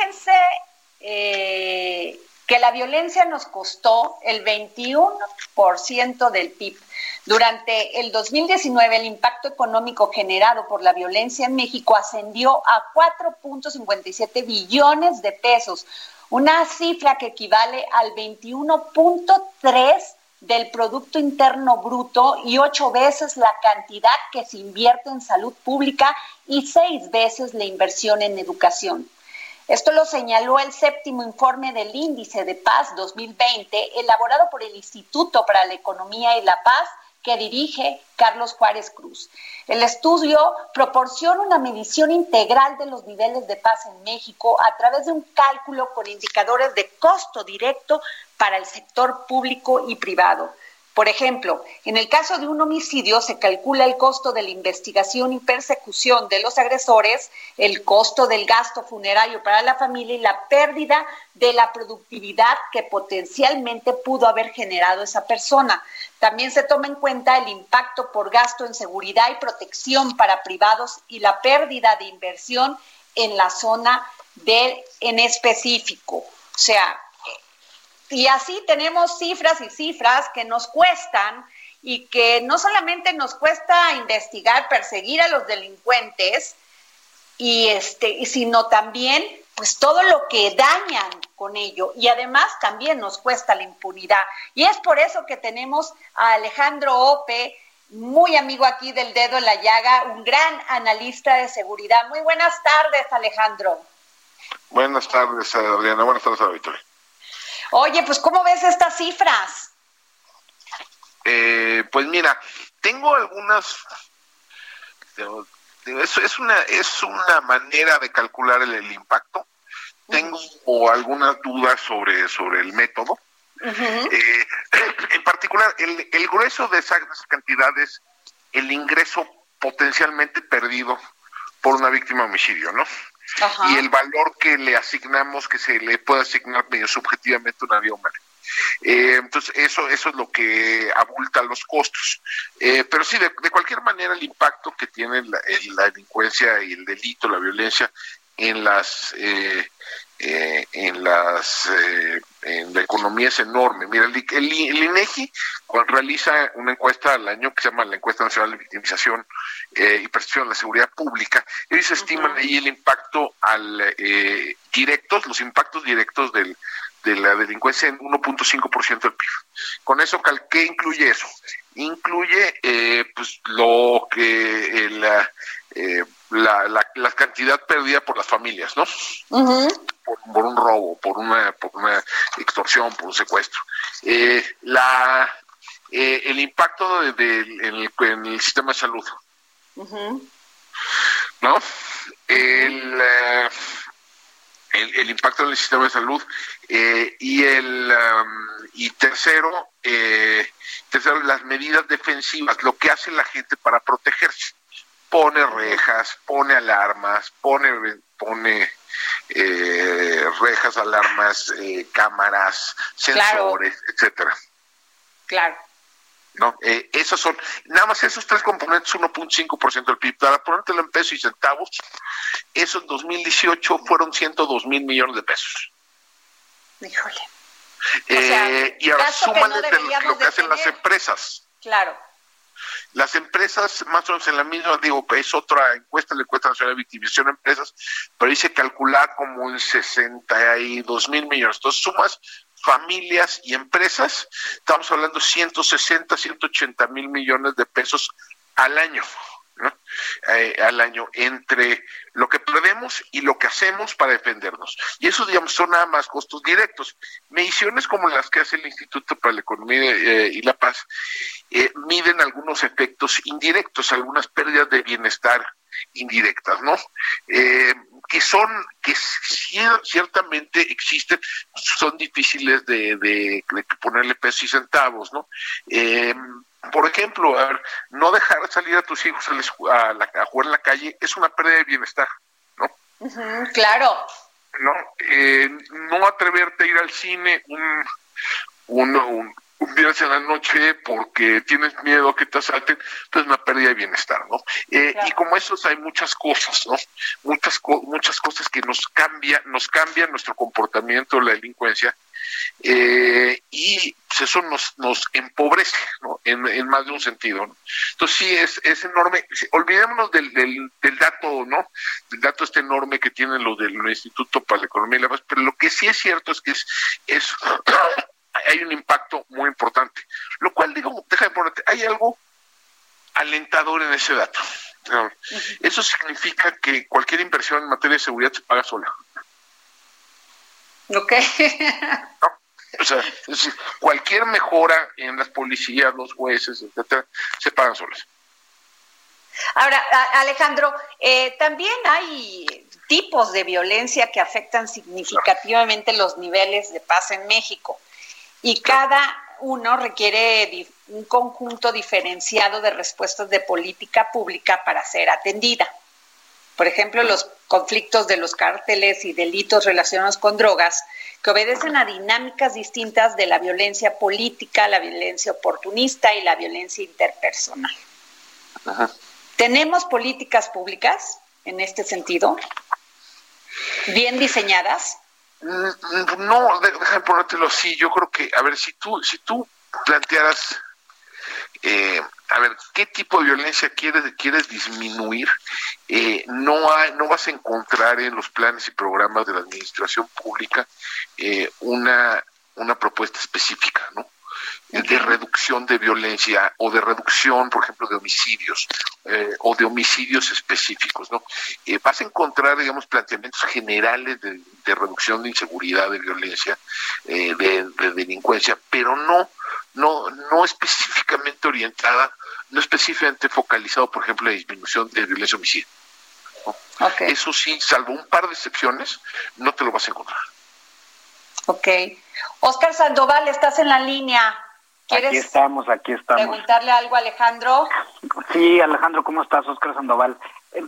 Fíjense eh, que la violencia nos costó el 21% del PIB. Durante el 2019, el impacto económico generado por la violencia en México ascendió a 4.57 billones de pesos, una cifra que equivale al 21.3 del Producto Interno Bruto y ocho veces la cantidad que se invierte en salud pública y seis veces la inversión en educación. Esto lo señaló el séptimo informe del Índice de Paz 2020, elaborado por el Instituto para la Economía y la Paz que dirige Carlos Juárez Cruz. El estudio proporciona una medición integral de los niveles de paz en México a través de un cálculo con indicadores de costo directo para el sector público y privado. Por ejemplo, en el caso de un homicidio se calcula el costo de la investigación y persecución de los agresores, el costo del gasto funerario para la familia y la pérdida de la productividad que potencialmente pudo haber generado esa persona. También se toma en cuenta el impacto por gasto en seguridad y protección para privados y la pérdida de inversión en la zona de en específico. O sea, y así tenemos cifras y cifras que nos cuestan y que no solamente nos cuesta investigar, perseguir a los delincuentes, y este, sino también pues todo lo que dañan con ello y además también nos cuesta la impunidad. Y es por eso que tenemos a Alejandro Ope, muy amigo aquí del dedo en la llaga, un gran analista de seguridad. Muy buenas tardes, Alejandro. Buenas tardes, Adriana. Buenas tardes, Victoria. Oye, pues ¿cómo ves estas cifras? Eh, pues mira, tengo algunas... Es, una, es una manera de calcular el, impacto. Tengo algunas dudas sobre, sobre el método. Eh, en particular, el, el grueso de esas cantidades, el ingreso potencialmente perdido por una víctima de homicidio, ¿no? Y el valor que le asignamos, que se le puede asignar medio subjetivamente a una vida. Eh, entonces, eso, eso es lo que abulta los costos. Eh, pero sí, de, cualquier manera, el impacto que tiene la, delincuencia y el delito, la violencia en las eh, eh, en las eh, en la economía es enorme. Mira, el, el, INEGI realiza una encuesta al año que se llama la encuesta nacional de victimización eh, y percepción de la seguridad pública. Ellos estiman ahí el impacto al directos, los impactos directos del, de la delincuencia en 1.5% del PIB. Con eso, ¿qué incluye eso? Incluye pues lo que la, la, la, cantidad perdida por las familias, ¿no? por, un robo, por una, por una extorsión, por un secuestro. Eh, la, eh, el impacto de, en, el, sistema de salud. ¿No? El, eh, el, el, impacto en el sistema de salud y el um, y tercero, tercero las medidas defensivas, lo que hace la gente para protegerse. Pone rejas, pone alarmas, pone pone eh, rejas, alarmas, eh, cámaras, sensores, etcétera. Claro. ¿no? Eh, esos son, nada más esos tres componentes, 1.5% del PIB. Para ponértelo en pesos y centavos, esos en 2018 fueron 102 mil millones de pesos. Híjole. Eh, y ahora súmale lo que hacen las empresas. Claro. Las empresas, más o menos en la misma, digo, es otra encuesta, la encuesta nacional de victimización de empresas, pero dice calcular como en 62 mil millones. Entonces sumas familias y empresas, estamos hablando 160, 180 mil millones de pesos al año. Eh, al año entre lo que perdemos y lo que hacemos para defendernos. Y eso, digamos, son nada más costos directos. Mediciones como las que hace el Instituto para la Economía eh, y la Paz eh, miden algunos efectos indirectos, algunas pérdidas de bienestar indirectas, ¿no? Eh, que son, que ciertamente existen, son difíciles de, de, ponerle pesos y centavos, ¿no? Por ejemplo, a ver, no dejar salir a tus hijos a, a, jugar en la calle es una pérdida de bienestar, ¿no? claro. No, eh, no atreverte a ir al cine un, un, un, viernes en la noche porque tienes miedo a que te asalten, pues una pérdida de bienestar, ¿no? Eh, y como esos hay muchas cosas, ¿no? Muchas muchas cosas que nos cambian, nos cambian nuestro comportamiento, la delincuencia, eh, y pues eso nos, nos empobrece, ¿no? En, en, más de un sentido, ¿no? Entonces sí, es, es enorme. Olvidémonos del, del, del dato, ¿no? Del dato este enorme que tienen los del Instituto para la Economía y la Paz, pero lo que sí es cierto es que es, es hay un impacto muy importante. Lo cual, digo, deja de ponerte, hay algo alentador en ese dato. Eso significa que cualquier inversión en materia de seguridad se paga sola. Ok. O sea, es decir, cualquier mejora en las policías, los jueces, etcétera, se pagan solas. Ahora, Alejandro, eh, también hay tipos de violencia que afectan significativamente los niveles de paz en México y cada uno requiere un conjunto diferenciado de respuestas de política pública para ser atendida. Por ejemplo, los conflictos de los cárteles y delitos relacionados con drogas, que obedecen a dinámicas distintas de la violencia política, la violencia oportunista y la violencia interpersonal. ¿Tenemos políticas públicas en este sentido? ¿Bien diseñadas? Mm, no, déjame ponértelo así. Yo creo que, a ver, si tú, si tú plantearas, eh, a ver, ¿qué tipo de violencia quieres, quieres disminuir? Eh, no, hay, no vas a encontrar en los planes y programas de la administración pública eh, una, una propuesta específica, ¿no? De reducción de violencia o de reducción, por ejemplo, de homicidios eh, o de homicidios específicos, ¿no? Eh, vas a encontrar, digamos, planteamientos generales de, reducción de inseguridad, de violencia, eh, de, delincuencia, pero no, no, no específicamente orientada, no específicamente focalizado, por ejemplo, en la disminución de violencia homicidio. Eso sí, salvo un par de excepciones, no te lo vas a encontrar. Ok. Oscar Sandoval, estás en la línea. Aquí estamos, aquí estamos. ¿Preguntarle algo a Alejandro? Sí, Alejandro, ¿cómo estás? Oscar Sandoval.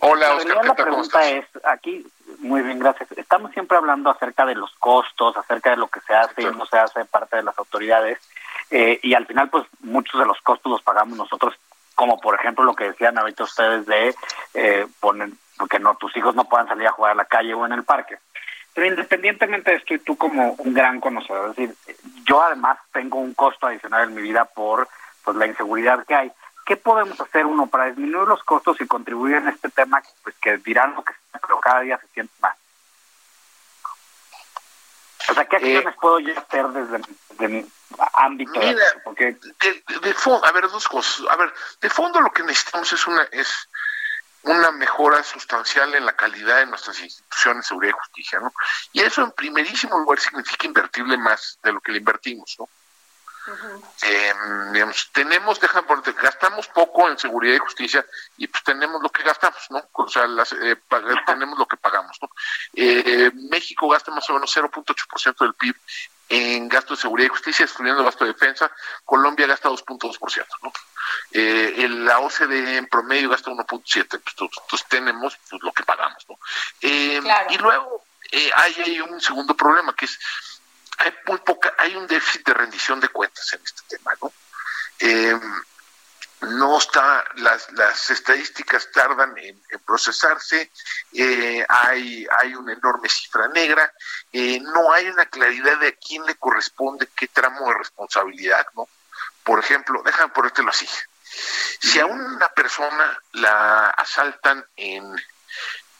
Hola, Oscar. la pregunta es, aquí, muy bien, gracias. Estamos siempre hablando acerca de los costos, acerca de lo que se hace y no se hace parte de las autoridades. Eh, y al final, pues, muchos de los costos los pagamos nosotros, como por ejemplo lo que decían ahorita ustedes de eh, poner, que no, tus hijos no puedan salir a jugar a la calle o en el parque. Pero independientemente de esto, y tú como un gran conocedor, es decir, yo además tengo un costo adicional en mi vida por pues la inseguridad que hay. ¿Qué podemos hacer uno para disminuir los costos y contribuir en este tema pues que dirán lo que sea, pero cada día se siente más? O sea, ¿qué acciones puedo yo hacer desde, mi ámbito? Mira, Porque... de, fondo, a ver, dos cosas. A ver, de fondo lo que necesitamos es una es una mejora sustancial en la calidad de nuestras instituciones de seguridad y justicia, ¿no? Y eso en primerísimo lugar significa invertirle más de lo que le invertimos, ¿no? eh, digamos, tenemos, ponerte, gastamos poco en seguridad y justicia y pues tenemos lo que gastamos, ¿no? O sea, las, eh, tenemos lo que pagamos, ¿no? Eh, México gasta más o menos 0.8% del PIB en gasto de seguridad y justicia, excluyendo gasto de defensa. Colombia gasta 2.2%, ¿no? Eh, la OCDE en promedio gasta 1.7%, pues, entonces tenemos pues, lo que pagamos, ¿no? Eh, y luego eh, hay, hay un segundo problema que es hay muy poca, hay un déficit de rendición de cuentas en este tema, ¿no? Eh, no está, las, las estadísticas tardan en, procesarse, eh, hay, hay una enorme cifra negra, eh, no hay una claridad de a quién le corresponde qué tramo de responsabilidad, ¿no? Por ejemplo, déjame ponértelo así. Si a una persona la asaltan en,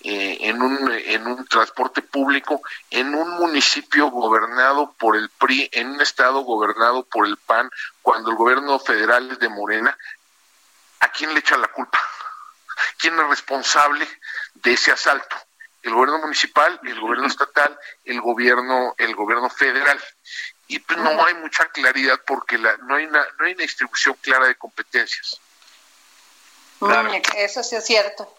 eh, en, un, en un transporte público en un municipio gobernado por el PRI, en un estado gobernado por el PAN, cuando el gobierno federal es de Morena, ¿a quién le echa la culpa? ¿Quién es responsable de ese asalto? El gobierno municipal, el gobierno estatal, el gobierno, el gobierno federal. Y pues no hay mucha claridad porque la, no, hay una, no hay una distribución clara de competencias. Claro. Eso sí es cierto.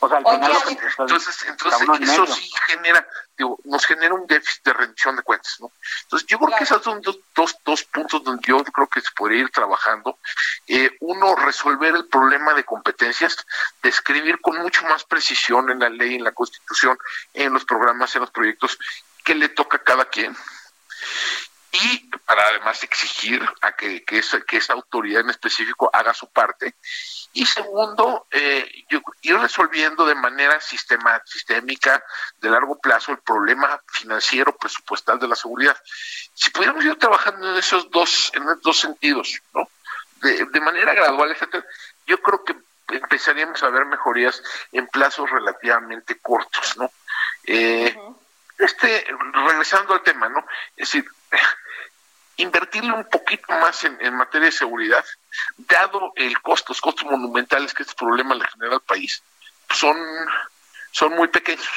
entonces, entonces eso sí genera, digo, nos genera un déficit de rendición de cuentas, ¿no? Entonces yo creo que esos son dos, dos, dos, puntos donde yo creo que se podría ir trabajando. Eh, uno, resolver el problema de competencias, describir con mucho más precisión en la ley, en la constitución, en los programas, en los proyectos, qué le toca a cada quien y para además exigir a que, que, esa, que esa autoridad en específico haga su parte. Y segundo, eh, ir resolviendo de manera sistemática, sistémica, de largo plazo, el problema financiero presupuestal de la seguridad. Si pudiéramos ir trabajando en esos dos, en esos dos sentidos, ¿no? De, de manera gradual, etcétera, yo creo que empezaríamos a ver mejorías en plazos relativamente cortos, ¿no? Eh, este, regresando al tema, ¿no? Es decir, invertirle un poquito más en, materia de seguridad, dado el costo, los costos monumentales que este problema le genera al país, son, son muy pequeños.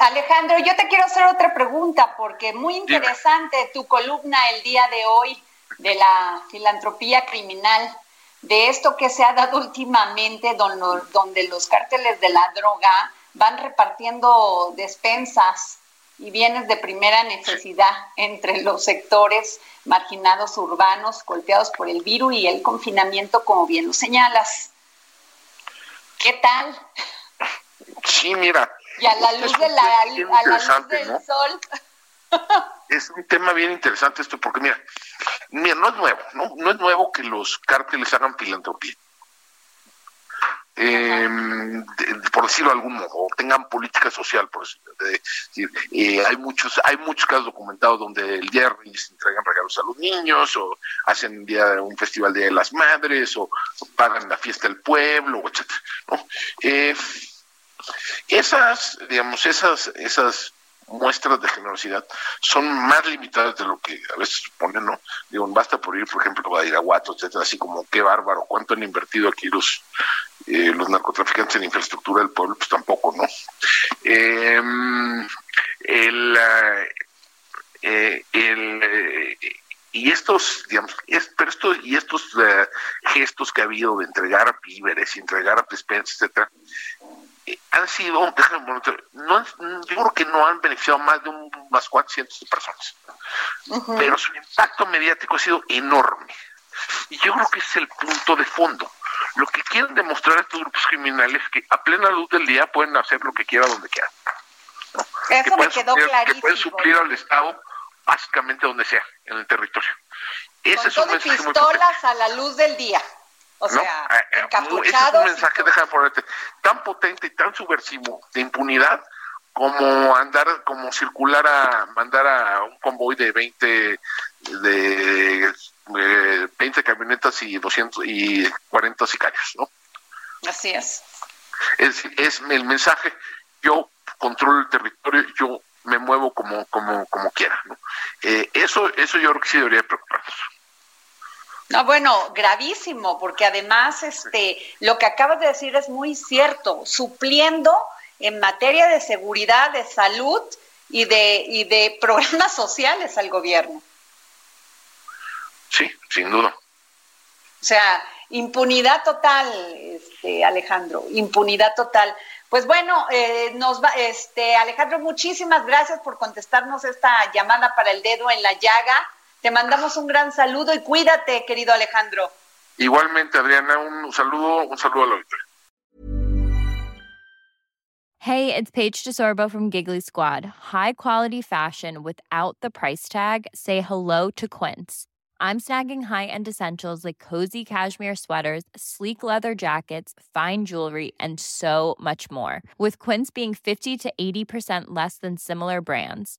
Alejandro, yo te quiero hacer otra pregunta, porque muy interesante tu columna el día de hoy de la filantropía criminal, de esto que se ha dado últimamente, donde los cárteles de la droga van repartiendo despensas y bienes de primera necesidad entre los sectores marginados urbanos golpeados por el virus y el confinamiento, como bien lo señalas. ¿Qué tal? Sí, mira. Y a la luz, de la, a la luz del sol. es un tema bien interesante esto, porque mira, mira, no es nuevo, ¿no? No es nuevo que los cárteles hagan filantropía eh, por decirlo de algún modo, tengan política social, por eh, hay muchos, hay muchos casos documentados donde el día de se entregan regalos a los niños, o hacen día un festival de las madres, o, pagan la fiesta del pueblo, etcétera, eh, esas, digamos, esas, esas muestras de generosidad son más limitadas de lo que a veces supone, ¿no? Digo, basta por ir, por ejemplo, a Iraguato, etcétera, así como qué bárbaro, cuánto han invertido aquí los, eh, los narcotraficantes en infraestructura del pueblo, pues tampoco, ¿no? Em, el, eh, el, y estos, digamos, pero estos, y estos eh, gestos que ha habido de entregar víveres entregar despensas, etcétera, han sido, déjame no, yo creo que no han beneficiado más de unas cuantas cientos de personas, pero su impacto mediático ha sido enorme. Y yo creo que es el punto de fondo. Lo que quieren demostrar estos grupos criminales es que a plena luz del día pueden hacer lo que quieran donde quieran. Eso que me quedó suplir, clarísimo. Que pueden suplir al Estado básicamente donde sea, en el territorio. Ese es un mensaje pistolas a la luz del día. O sea, eh, eh, ese es un mensaje, déjame ponerte, tan potente y tan subversivo de impunidad como andar, como circular a mandar a un convoy de 20 de 20 camionetas y 200 y 40 sicarios, ¿no? Así es. Es, es el mensaje, yo controlo el territorio, yo me muevo como como como quiera, ¿no? Eh, eso eso yo creo que sí debería preocuparnos. No, bueno, gravísimo, porque además este lo que acabas de decir es muy cierto, supliendo en materia de seguridad, de salud y de y de programas sociales al gobierno. Sí, sin duda. O sea, impunidad total, este, Alejandro, impunidad total. Pues bueno, eh, nos va, este, Alejandro, muchísimas gracias por contestarnos esta llamada para el dedo en la llaga. Te mandamos un gran saludo y cuídate, querido Alejandro. Igualmente, Adriana, un saludo, un saludo a la auditoría. Hey, it's Paige DeSorbo from Giggly Squad. High quality fashion without the price tag. Say hello to Quince. I'm snagging high-end essentials like cozy cashmere sweaters, sleek leather jackets, fine jewelry, and so much more. With Quince being 50 to 80% less than similar brands.